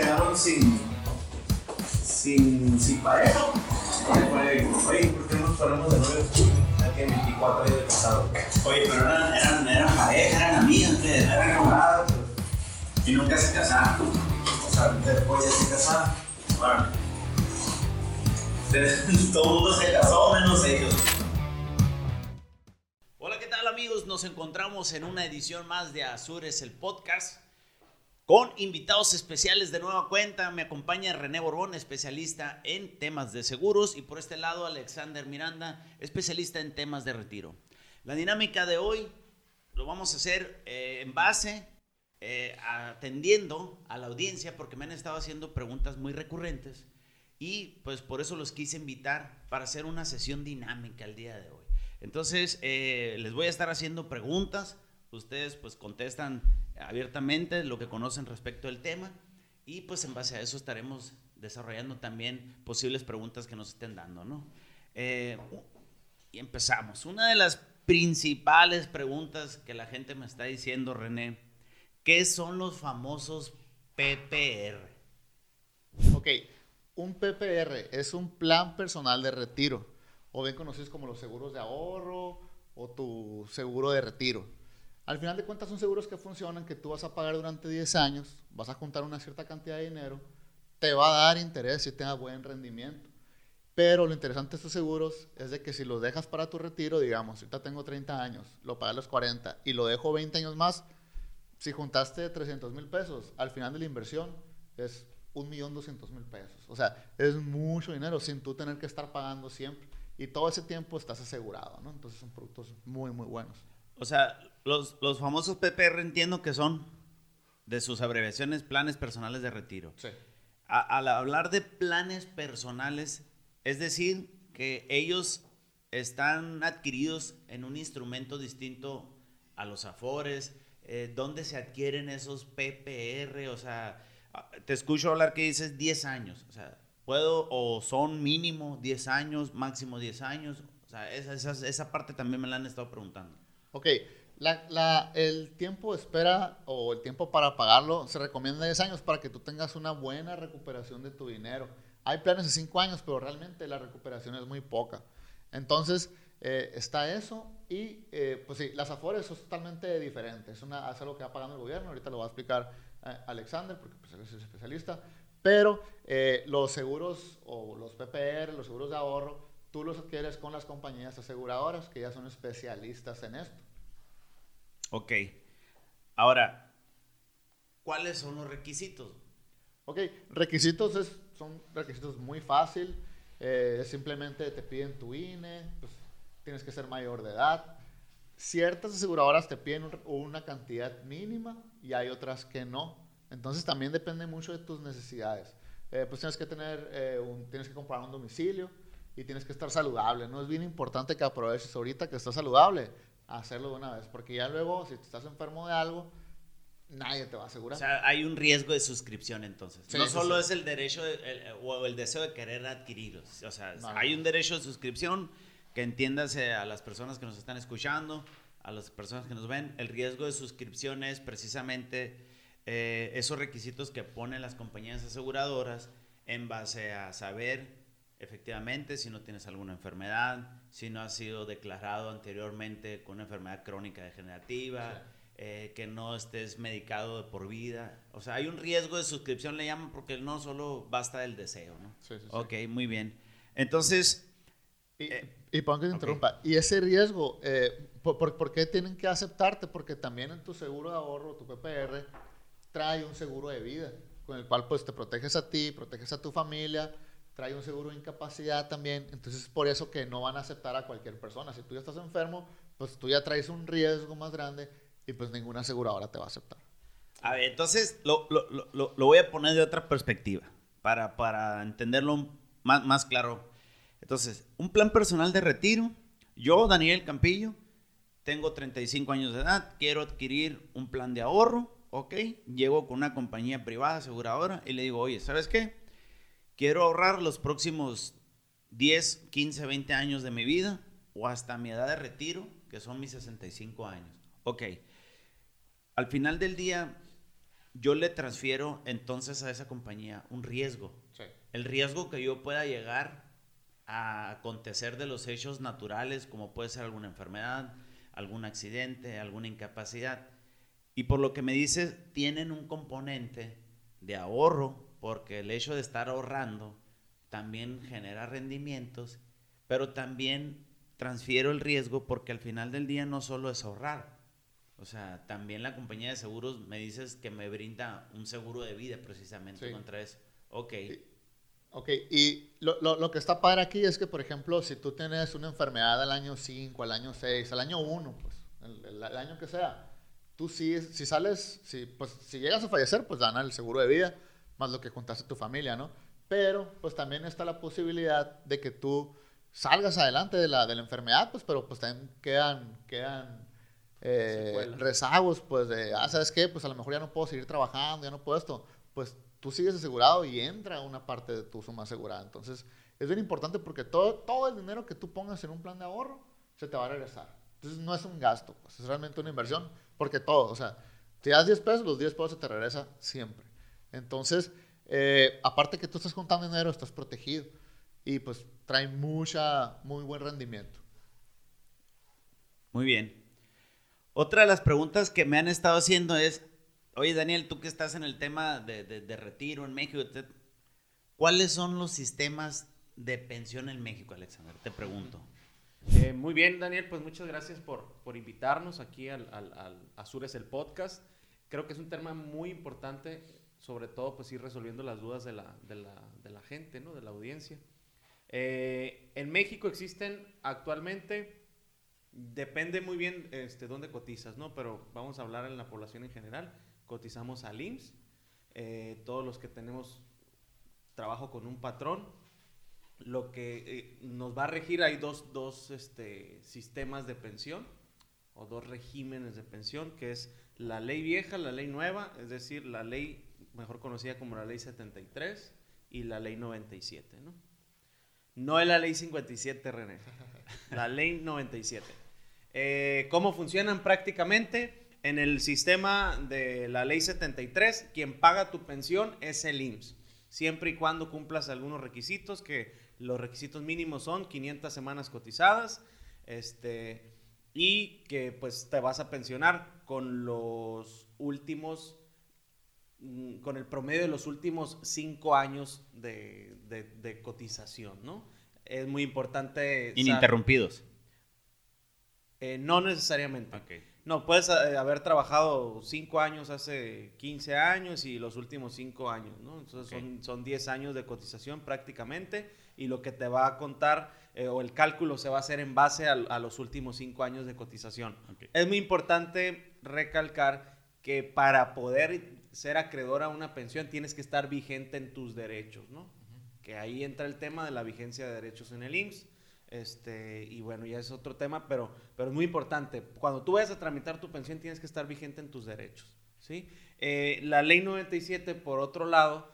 quedaron sin, sin, sin pareja. Fue, oye, ¿por qué nos ponemos de nuevo? Aquí 24 años de casado. Oye, pero eran, eran, eran pareja, eran amigas, eran enamoradas. Y nunca se casaron. O sea, después ya se casaron. Bueno. Todo el mundo se casó, menos ellos. Hola, ¿qué tal amigos? Nos encontramos en una edición más de Azures, el podcast, con invitados especiales de nueva cuenta. Me acompaña René Borbón, especialista en temas de seguros, y por este lado Alexander Miranda, especialista en temas de retiro. La dinámica de hoy lo vamos a hacer eh, en base, eh, atendiendo a la audiencia, porque me han estado haciendo preguntas muy recurrentes, y pues por eso los quise invitar para hacer una sesión dinámica el día de hoy. Entonces, eh, les voy a estar haciendo preguntas. Ustedes pues contestan abiertamente lo que conocen respecto al tema y pues en base a eso estaremos desarrollando también posibles preguntas que nos estén dando, ¿no? Eh, y empezamos. Una de las principales preguntas que la gente me está diciendo, René, ¿qué son los famosos PPR? Ok, un PPR es un plan personal de retiro, o bien conocidos como los seguros de ahorro o tu seguro de retiro. Al final de cuentas son seguros que funcionan, que tú vas a pagar durante 10 años, vas a juntar una cierta cantidad de dinero, te va a dar interés y tenga buen rendimiento. Pero lo interesante de estos seguros es de que si los dejas para tu retiro, digamos, ahorita tengo 30 años, lo pagué a los 40 y lo dejo 20 años más, si juntaste 300 mil pesos, al final de la inversión es un millón doscientos mil pesos. O sea, es mucho dinero sin tú tener que estar pagando siempre. Y todo ese tiempo estás asegurado, ¿no? Entonces son productos muy, muy buenos. O sea, los, los famosos PPR entiendo que son de sus abreviaciones planes personales de retiro. Sí. A- al hablar de planes personales, es decir, que ellos están adquiridos en un instrumento distinto a los afores, eh, ¿dónde se adquieren esos PPR? O sea, te escucho hablar que dices 10 años, o sea, ¿puedo o son mínimo 10 años, máximo 10 años? O sea, esa, esa, esa parte también me la han estado preguntando. Ok, la, la- el tiempo de espera o el tiempo para pagarlo se recomienda 10 años para que tú tengas una buena recuperación de tu dinero. Hay planes de 5 años, pero realmente la recuperación es muy poca. Entonces, eh, está eso y, eh, pues sí, las afores son totalmente diferentes. Es, una, es algo que va pagando el gobierno, ahorita lo va a explicar eh, Alexander, porque pues, él es el especialista. Pero eh, los seguros o los PPR, los seguros de ahorro, tú los adquieres con las compañías aseguradoras que ya son especialistas en esto. Ok. Ahora, ¿cuáles son los requisitos? Ok, requisitos es, son requisitos muy fácil. eh, simplemente te piden tu INE, pues, tienes que ser mayor de edad. Ciertas aseguradoras te piden un- una cantidad mínima y hay otras que no. Entonces también depende mucho de tus necesidades. Eh, pues tienes que tener, eh, un- tienes que comprar un domicilio y tienes que estar saludable. No es bien importante que aproveches ahorita que estás saludable, hacerlo de una vez, porque ya luego si estás enfermo de algo, nadie te va a asegurar. O sea, hay un riesgo de suscripción entonces. Sí, no solo sí. es el derecho de- el- o el deseo de querer adquirirlos. O sea, No, hay no. un derecho de suscripción que entiéndase a las personas que nos están escuchando, a las personas que nos ven. El riesgo de suscripción es precisamente eh, esos requisitos que ponen las compañías aseguradoras en base a saber efectivamente si no tienes alguna enfermedad, si no has sido declarado anteriormente con una enfermedad crónica degenerativa, Sí. eh, que no estés medicado de por vida. O sea, hay un riesgo de suscripción, le llaman, porque no solo basta el deseo, ¿no? Sí, sí, sí. Ok, muy bien. Entonces, Y, Eh, y perdón que te interrumpa. Y ese riesgo, eh, por, por- por qué tienen que aceptarte? Porque también en tu seguro de ahorro, tu PPR, trae un seguro de vida, con el cual pues te proteges a ti, proteges a tu familia, trae un seguro de incapacidad también. Entonces es por eso que no van a aceptar a cualquier persona. Si tú ya estás enfermo, pues tú ya traes un riesgo más grande y pues ninguna aseguradora te va a aceptar. a ver, entonces lo, lo- lo- lo- voy a poner de otra perspectiva para, para entenderlo más, más claro. Entonces, un plan personal de retiro. Yo, Daniel Campillo, tengo 35 años de edad, quiero adquirir un plan de ahorro, ¿ok? Llego con una compañía privada aseguradora y le digo, oye, ¿sabes qué? Quiero ahorrar los próximos 10, 15, 20 años de mi vida o hasta mi edad de retiro, que son mis 65 años. Ok. Al final del día, yo le transfiero entonces a esa compañía un riesgo. Sí. El riesgo que yo pueda llegar a acontecer de los hechos naturales, como puede ser alguna enfermedad, algún accidente, alguna incapacidad. Y por lo que me dices, tienen un componente de ahorro, porque el hecho de estar ahorrando también genera rendimientos, pero también transfiero el riesgo porque al final del día no solo es ahorrar. O sea, también la compañía de seguros me dices que me brinda un seguro de vida precisamente Sí. contra eso. Ok. Ok, y lo, lo, lo que está padre aquí es que, por ejemplo, si tú tienes una enfermedad al año 5, al año 6, al año 1, pues, el, el- el año que sea, tú sí, si sales, si, pues, si llegas a fallecer, pues dan el seguro de vida, más lo que contaste a tu familia, ¿no? Pero, pues también está la posibilidad de que tú salgas adelante de la, de la enfermedad, pues, pero pues también quedan, quedan eh, rezagos, pues, de, ah, ¿sabes qué? Pues a lo mejor ya no puedo seguir trabajando, ya no puedo esto. Pues tú sigues asegurado y entra una parte de tu suma asegurada. Entonces, es bien importante porque todo, todo el dinero que tú pongas en un plan de ahorro se te va a regresar. Entonces, no es un gasto, pues, es realmente una inversión, porque todo, o sea, te das 10 pesos, los 10 pesos se te regresa siempre. Entonces, eh, aparte que tú estás contando dinero, estás protegido y pues trae mucha, muy buen rendimiento. Muy bien. Otra de las preguntas que me han estado haciendo es, oye Daniel, tú que estás en el tema de, de- de retiro en México, ¿cuáles son los sistemas de pensión en México, Alexander? Te pregunto. Eh, muy bien, Daniel, pues muchas gracias por, por invitarnos aquí al, al, al Azures el podcast. Creo que es un tema muy importante, sobre todo pues ir resolviendo las dudas de la, de la, de la gente, ¿no? de la audiencia. Eh, en México existen actualmente, depende muy bien este, dónde cotizas, ¿no? pero vamos a hablar en la población en general, cotizamos al IMSS, eh, todos los que tenemos trabajo con un patrón, lo que eh, nos va a regir, hay dos, dos este, sistemas de pensión o dos regímenes de pensión, que es la ley vieja, la ley nueva, es decir, la ley mejor conocida como la ley 73 y la ley 97, ¿no? No es la ley 57, René, la ley 97. Eh, ¿Cómo funcionan prácticamente? En el sistema de la ley 73, quien paga tu pensión es el IMSS, siempre y cuando cumplas algunos requisitos, que los requisitos mínimos son 500 semanas cotizadas, este, y que pues te vas a pensionar con los últimos, con el promedio de los últimos cinco años de, de- de cotización, ¿no? Es muy importante... Ininterrumpidos. eh, no necesariamente. No, puedes eh, haber trabajado cinco años hace 15 años y los últimos cinco años, ¿no? Entonces son, son 10 años de cotización prácticamente y lo que te va a contar eh, o el cálculo se va a hacer en base a, a los últimos cinco años de cotización. Es muy importante recalcar que para poder ser acreedor a una pensión tienes que estar vigente en tus derechos, ¿no? Que ahí entra el tema de la vigencia de derechos en el IMSS. Este, y bueno, ya es otro tema, pero, pero es muy importante. Cuando tú vayas a tramitar tu pensión, tienes que estar vigente en tus derechos. ¿sí? Eh, la ley 97, por otro lado,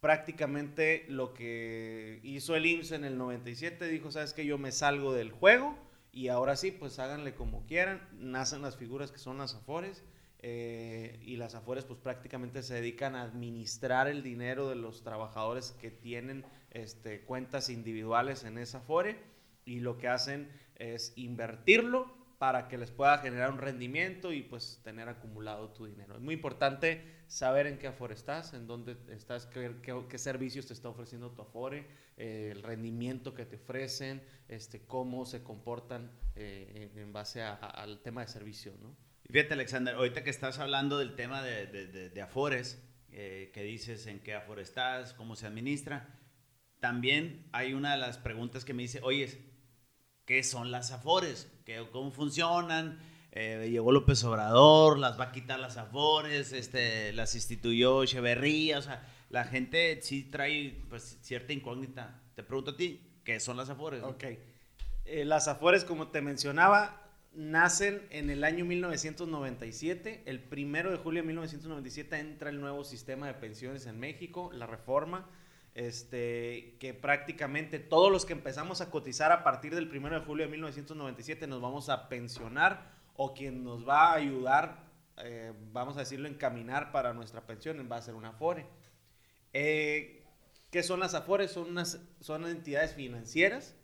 prácticamente lo que hizo el IMSS en el 97, dijo, sabes que yo me salgo del juego y ahora sí, pues háganle como quieran. Nacen las figuras que son las AFORES. Eh, y las AFORES pues prácticamente se dedican a administrar el dinero de los trabajadores que tienen este, cuentas individuales en esa AFORE y lo que hacen es invertirlo para que les pueda generar un rendimiento y pues tener acumulado tu dinero. Es muy importante saber en qué Afore estás, en dónde estás, qué, qué- qué servicios te está ofreciendo tu Afore, eh, el rendimiento que te ofrecen, este, cómo se comportan eh, en, en base a- a- al tema de servicio, ¿no? Fíjate, Alexander, ahorita que estás hablando del tema de, de- de- de Afores, eh, que dices en qué Afore estás, cómo se administra, también hay una de las preguntas que me dice, oye, ¿qué son las Afores? ¿Qué, ¿Cómo funcionan? Eh, llegó López Obrador, las va a quitar las Afores, este, las instituyó Echeverría, o sea, la gente sí trae pues, cierta incógnita. Te pregunto a ti, ¿qué son las Afores? Ok. Eh, las Afores, como te mencionaba, nacen en el año 1997. El primero de julio de 1997 entra el nuevo sistema de pensiones en México, la reforma. Este, que prácticamente todos los que empezamos a cotizar a partir del primero de julio de 1997 nos vamos a pensionar o quien nos va a ayudar eh, vamos a decirlo, encaminar para nuestra pensión, va a ser una Afore. Eh, ¿Qué son las Afores? Son, unas, son entidades financieras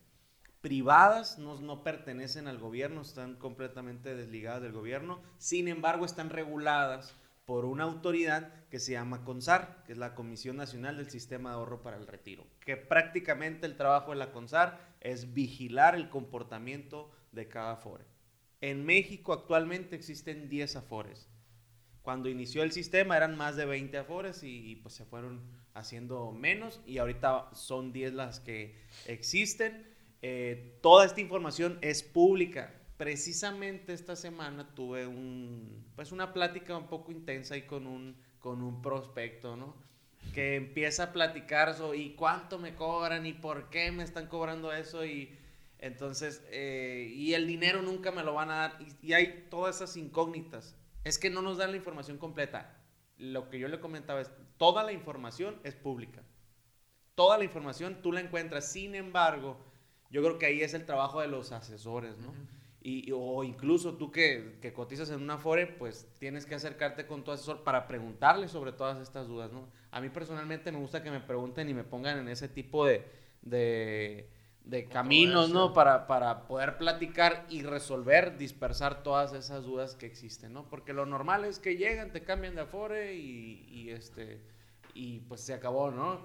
privadas, no, no pertenecen al gobierno, están completamente desligadas del gobierno, sin embargo están reguladas por una autoridad que se llama CONSAR, que es la Comisión Nacional del Sistema de Ahorro para el Retiro, que prácticamente el trabajo de la CONSAR es vigilar el comportamiento de cada Afore. En México actualmente existen 10 Afores. Cuando inició el sistema eran más de 20 Afores y, pues se fueron haciendo menos y ahorita son 10 las que existen. Eh, toda esta información es pública. Precisamente esta semana tuve un, pues una plática un poco intensa ahí con un, con un prospecto, ¿no? Que empieza a platicar sobre y cuánto me cobran y por qué me están cobrando eso y entonces, eh, y el dinero nunca me lo van a dar y, y hay todas esas incógnitas. Es que no nos dan la información completa. Lo que yo le comentaba es, toda la información es pública. Toda la información tú la encuentras. Sin embargo, yo creo que ahí es el trabajo de los asesores, ¿no? y, o incluso tú que, que, cotizas en una Afore, pues tienes que acercarte con tu asesor para preguntarle sobre todas estas dudas, ¿no? A mí personalmente me gusta que me pregunten y me pongan en ese tipo de, de, de caminos, ¿no? Para, para poder platicar y resolver, dispersar todas esas dudas que existen, ¿no? Porque lo normal es que llegan, te cambian de Afore y, y este, y pues se acabó, ¿no?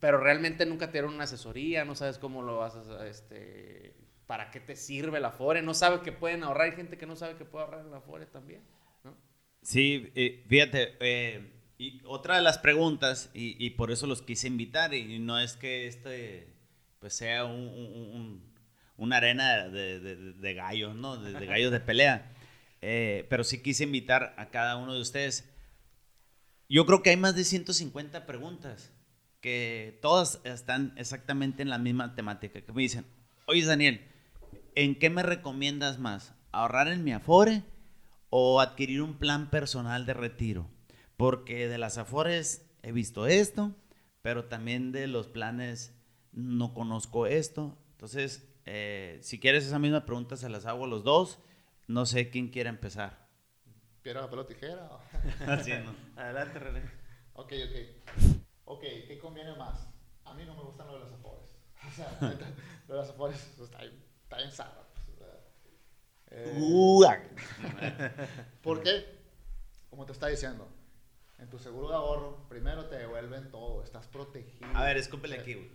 Pero realmente nunca te dieron una asesoría, no sabes cómo lo vas a, este, para qué te sirve la Afore, no sabes que pueden ahorrar, hay gente que no sabe que puede ahorrar en la Afore también, ¿no? Sí, eh, fíjate, eh, y otra de las preguntas, y, y, por eso los quise invitar, y no es que este pues sea un, un, una arena de, de, de, gallos, ¿no? De, de gallos de pelea, eh, pero sí quise invitar a cada uno de ustedes. Yo creo que hay más de 150 preguntas que todas están exactamente en la misma temática. Que me dicen, oye Daniel, ¿en qué me recomiendas más? ¿Ahorrar en mi Afore o adquirir un plan personal de retiro? Porque de las Afores he visto esto, pero también de los planes no conozco esto. Entonces, eh, si quieres esa misma pregunta, se las hago a los dos. No sé quién quiere empezar. ¿Piedra, papel o tijera? Así, ¿no? Adelante, René. Ok, ok. Ok, ¿qué conviene más? A mí no me gustan lo de las afores. O sea, lo de las afores pues, está, está bien sarro. Pues, eh, ¿Por qué? Como te está diciendo, en tu seguro de ahorro, primero te devuelven todo, estás protegido. A ver, escúpele aquí, güey.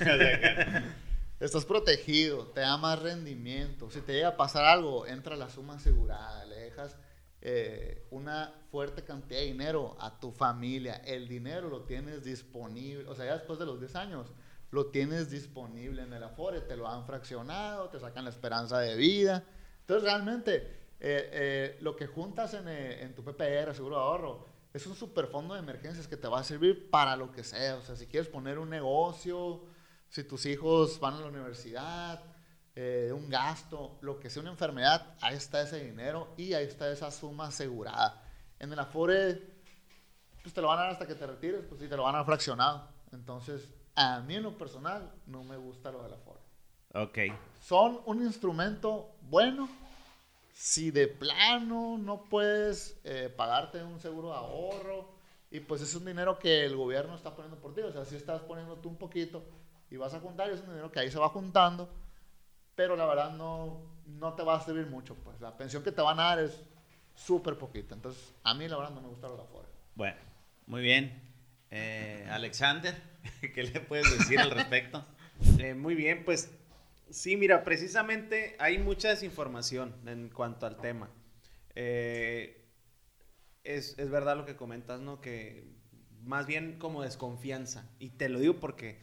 estás protegido, te da más rendimiento. Si te llega a pasar algo, entra la suma asegurada, le dejas eh, una fuerte cantidad de dinero a tu familia. El dinero lo tienes disponible, o sea, ya después de los 10 años, lo tienes disponible en el Afore, te lo han fraccionado, te sacan la esperanza de vida. Entonces, realmente, eh, eh, lo que juntas en, en, tu PPR, seguro de ahorro, es un super fondo de emergencias que te va a servir para lo que sea. O sea, si quieres poner un negocio, si tus hijos van a la universidad, eh, un gasto, lo que sea una enfermedad, ahí está ese dinero y ahí está esa suma asegurada. En el Afore, pues te lo van a dar hasta que te retires, pues sí, te lo van a dar fraccionado. Entonces, a mí en lo personal, no me gusta lo del Afore. Ok. Son un instrumento bueno. Si de plano no puedes eh, pagarte un seguro de ahorro, y pues es un dinero que el gobierno está poniendo por ti, o sea, si estás poniendo tú un poquito y vas a juntar, es un dinero que ahí se va juntando pero la verdad no, no te va a servir mucho. Pues la pensión que te van a dar es súper poquita. Entonces, a mí la verdad no me gusta lo de afuera. Bueno, muy bien. Eh, Alexander, ¿qué le puedes decir al respecto? Eh, muy bien, pues sí, mira, precisamente hay mucha desinformación en cuanto al tema. Eh, es, es verdad lo que comentas, ¿no? Que más bien como desconfianza. Y te lo digo porque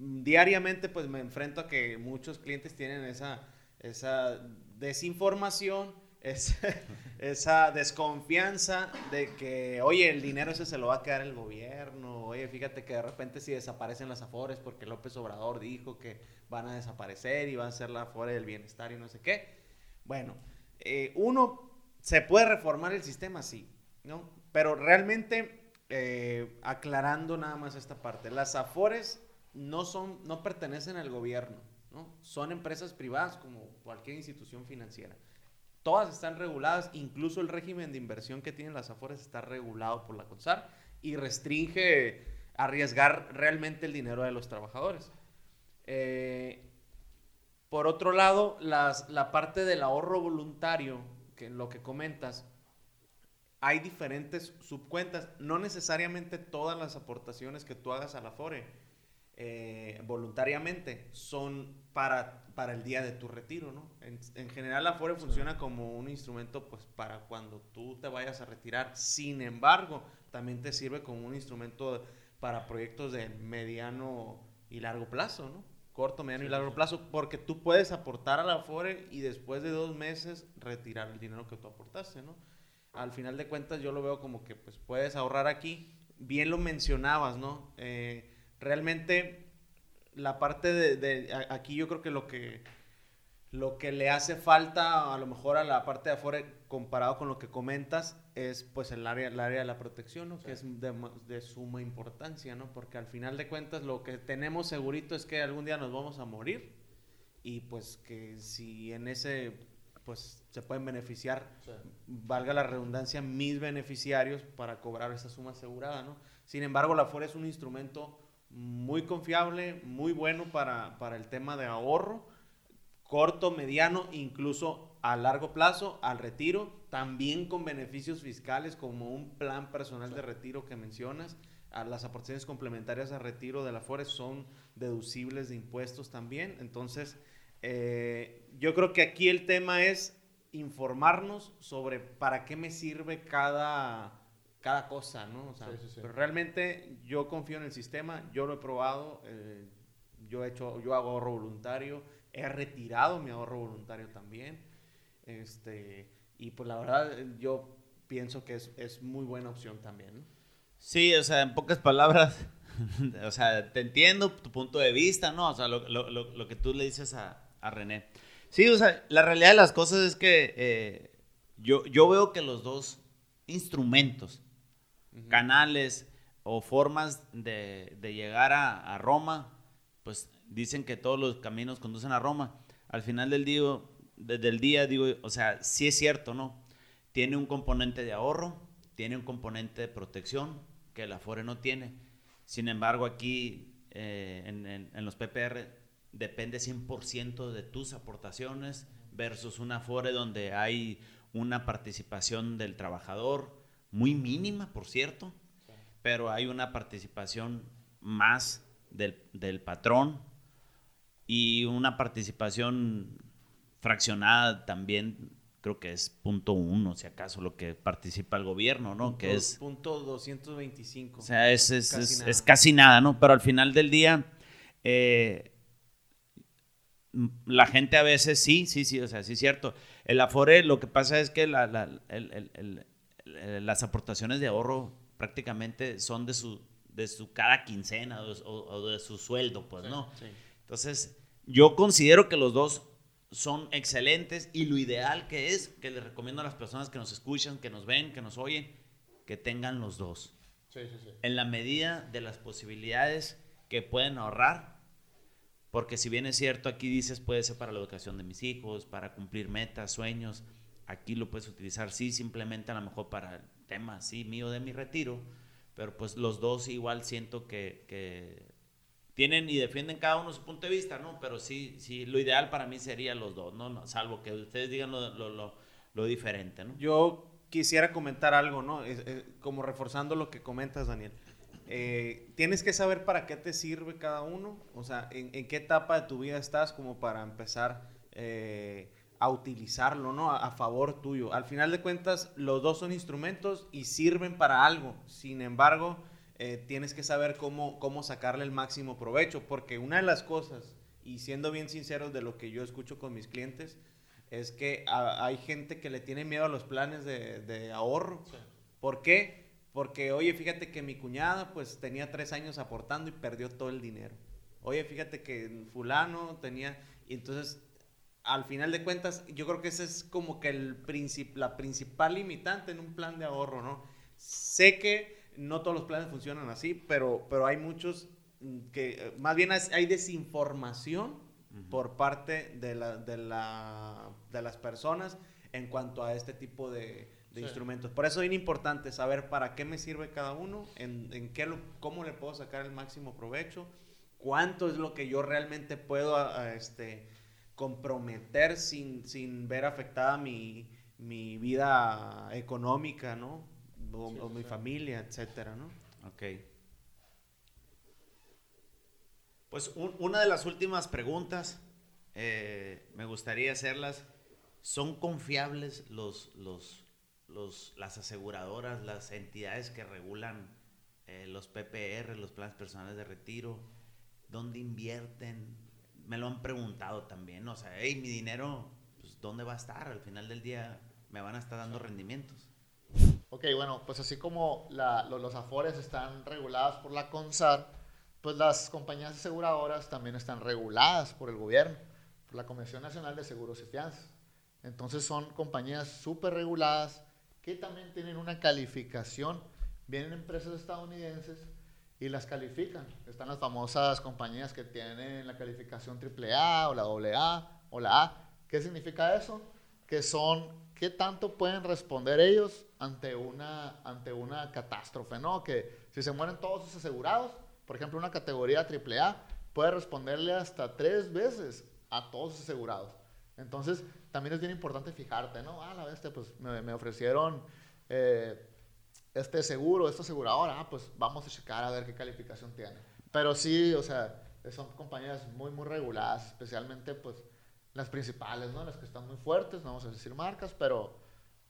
diariamente pues me enfrento a que muchos clientes tienen esa, esa desinformación, esa, desconfianza de que, oye, el dinero ese se lo va a quedar el gobierno, oye, fíjate que de repente si desaparecen las afores porque López Obrador dijo que van a desaparecer y van a ser la afore del bienestar y no sé qué. Bueno, eh, uno, ¿se puede reformar el sistema? Sí, ¿no? Pero realmente, eh, aclarando nada más esta parte, las afores no, son, no pertenecen al gobierno, ¿no? son empresas privadas como cualquier institución financiera. todas están reguladas, incluso el régimen de inversión que tienen las Afores está regulado por la CONSAR y restringe arriesgar realmente el dinero de los trabajadores. Eh, por otro lado, las- la parte del ahorro voluntario, que lo que comentas, hay diferentes subcuentas. No necesariamente todas las aportaciones que tú hagas a la FORE eh, voluntariamente son para, para el día de tu retiro, ¿no? En, en general la FORE funciona como un instrumento pues para cuando tú te vayas a retirar. Sin embargo, también te sirve como un instrumento para proyectos de mediano y largo plazo, ¿no? Corto, mediano y largo plazo, porque tú puedes aportar a la FORE y después de dos meses retirar el dinero que tú aportaste, ¿no? Al final de cuentas yo lo veo como que pues puedes ahorrar aquí. Bien lo mencionabas, ¿no? Eh, realmente la parte de, de- a- aquí yo creo que lo que lo que le hace falta a lo mejor a la parte de afuera comparado con lo que comentas es pues el área, el área de la protección, ¿no? que es de, de suma importancia, ¿no? Porque al final de cuentas lo que tenemos segurito es que algún día nos vamos a morir y pues que si en ese pues se pueden beneficiar, valga la redundancia, mis beneficiarios para cobrar esa suma asegurada, ¿no? Sin embargo, la FORE es un instrumento muy confiable, muy bueno para, para el tema de ahorro, corto, mediano, incluso a largo plazo, al retiro, también con beneficios fiscales como un plan personal de retiro que mencionas. A las aportaciones complementarias a retiro de la FORE son deducibles de impuestos también. Entonces, eh, yo creo que aquí el tema es informarnos sobre para qué me sirve cada, cada cosa, ¿no? O sea, Sí, sí, sí. Pero realmente yo confío en el sistema, yo lo he probado, eh, yo, he hecho, yo hago ahorro voluntario, he retirado mi ahorro voluntario también. Este, y pues la verdad, yo pienso que es, es muy buena opción también. ¿no? Sí, o sea, en pocas palabras, o sea, te entiendo tu punto de vista, ¿no? O sea, lo, lo- lo- lo que tú le dices a, a René. Sí, o sea, la realidad de las cosas es que eh, yo, yo veo que los dos instrumentos, canales o formas de, llegar a, Roma, pues dicen que todos los caminos conducen a Roma. Al final del día, desde día, digo, o sea, sí es cierto, ¿no? Tiene un componente de ahorro, tiene un componente de protección que el Afore no tiene. Sin embargo, aquí eh, en los PPR depende 100% de tus aportaciones versus un Afore donde hay una participación del trabajador muy mínima, por cierto, pero hay una participación más del, del patrón y una participación fraccionada también creo que es punto uno, si acaso, lo que participa el gobierno, ¿no? Que es, Punto 225. o sea, es, es- Casi es- nada. es casi nada, ¿no? Pero al final del día, eh, la gente a veces sí, sí, sí, o sea, sí es cierto. El Afore, lo que pasa es que la- la- el- el- las aportaciones de ahorro prácticamente son de su, de su cada quincena o, de su sueldo, pues, ¿no? Sí. Entonces, yo considero que los dos son excelentes y lo ideal que es, que les recomiendo a las personas que nos escuchan, que nos ven, que nos oyen, que tengan los dos. Sí. En la medida de las posibilidades que pueden ahorrar, porque si bien es cierto, aquí dices puede ser para la educación de mis hijos, para cumplir metas, sueños, aquí lo puedes utilizar, sí, simplemente a lo mejor para el tema, sí, mío de mi retiro, pero pues los dos igual siento que, que tienen y defienden cada uno su punto de vista, ¿no? Pero sí, sí, lo ideal para mí sería los dos, ¿no? No, salvo que ustedes digan lo, lo, lo, lo diferente, ¿no? Yo quisiera comentar algo, ¿no? Es- es como reforzando lo que comentas, Daniel. Eh, tienes que saber para qué te sirve cada uno, o sea, en, en qué etapa de tu vida estás como para empezar eh, a utilizarlo, ¿no? A, favor tuyo. Al final de cuentas, los dos son instrumentos y sirven para algo. Sin embargo, eh, tienes que saber cómo, cómo sacarle el máximo provecho, porque una de las cosas, y siendo bien sinceros de lo que yo escucho con mis clientes, es que a- hay gente que le tiene miedo a los planes de, de ahorro. ¿Por qué? Porque, oye, fíjate que mi cuñada pues tenía tres años aportando y perdió todo el dinero. Oye, fíjate que fulano tenía... Y entonces, al final de cuentas, yo creo que ese es como que el princip- la principal limitante en un plan de ahorro, ¿no? Sé que no todos los planes funcionan así, pero, pero hay muchos mm, que eh, más bien hay desinformación por parte de, la, de, la, de las personas en cuanto a este tipo de, de Sí. instrumentos. Por eso es bien importante saber para qué me sirve cada uno, en, en qué lo- cómo le puedo sacar el máximo provecho, cuánto es lo que yo realmente puedo a- a, este, comprometer sin, sin ver afectada mi, mi vida económica, ¿no? O, Sí, o sí, mi familia, etcétera, ¿no? Ok. Pues un- una de las últimas preguntas, eh, me gustaría hacerlas. ¿Son confiables los, los, los, las aseguradoras, las entidades que regulan eh, los PPR, los planes personales de retiro? ¿Dónde invierten? Me lo han preguntado también. O sea, hey, mi dinero, pues, ¿dónde va a estar? Al final del día me van a estar dando rendimientos. Ok, bueno, pues así como la- lo- los afores están regulados por la CONSAR, pues las compañías aseguradoras también están reguladas por el gobierno, por la Comisión Nacional de Seguros y Fianzas. Entonces son compañías súper reguladas que también tienen una calificación. Vienen empresas estadounidenses y las califican. Están las famosas compañías que tienen la calificación AAA o la AA o la A. ¿Qué significa eso? Que son, ¿qué tanto pueden responder ellos ante una, ante una catástrofe? ¿no? Que si se mueren todos sus asegurados, por ejemplo, una categoría AAA puede responderle hasta tres veces a todos sus asegurados. Entonces, también es bien importante fijarte, ¿no? Ah, la bestia, pues me, me ofrecieron eh, este seguro, esta aseguradora, ah, pues vamos a checar a ver qué calificación tiene. Pero sí, o sea, son compañías muy, muy reguladas, especialmente pues las principales, ¿no? Las que están muy fuertes, no vamos a decir marcas, pero,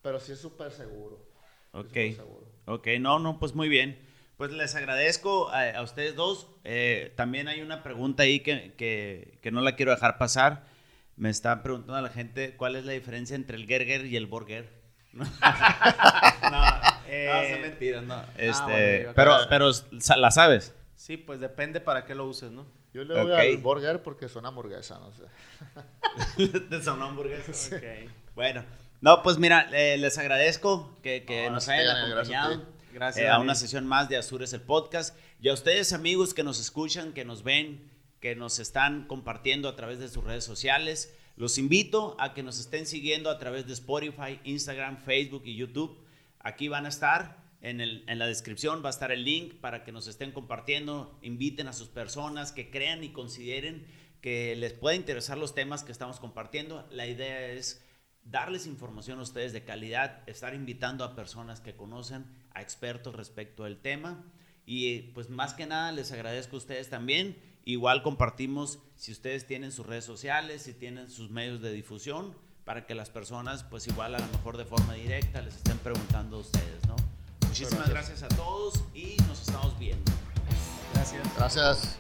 pero sí es súper seguro. Ok. seguro. Ok, no, no, pues muy bien. Pues les agradezco a, a ustedes dos. Eh, también hay una pregunta ahí que, que- que no la quiero dejar pasar. Me está preguntando la gente cuál es la diferencia entre el Gerger y el Burger. no, Eh, no, son mentiras, no. Este, bueno, yo pero, pero la sabes. Sí, pues depende para qué lo uses, ¿no? Yo le doy Ok. al burger porque suena hamburguesa, no sé. De son hamburguesas. Ok. Bueno, no, pues mira, eh, les agradezco que, que No, nos sí, hayan Daniel, gracias a acompañado. Gracias. eh, a una sesión más de Azures el podcast. Y a ustedes amigos que nos escuchan, que nos ven, que nos están compartiendo a través de sus redes sociales, los invito a que nos estén siguiendo a través de Spotify, Instagram, Facebook y YouTube. Aquí van a estar. En, el- en la descripción va a estar el link para que nos estén compartiendo, inviten a sus personas que crean y consideren que les pueda interesar los temas que estamos compartiendo. La idea es darles información a ustedes de calidad, estar invitando a personas que conocen, a expertos respecto al tema. Y pues más que nada les agradezco a ustedes también. Igual compartimos si ustedes tienen sus redes sociales, si tienen sus medios de difusión, para que las personas pues igual a lo mejor de forma directa les estén preguntando a ustedes, ¿no? Muchísimas gracias a todos y nos estamos viendo. Gracias. Gracias.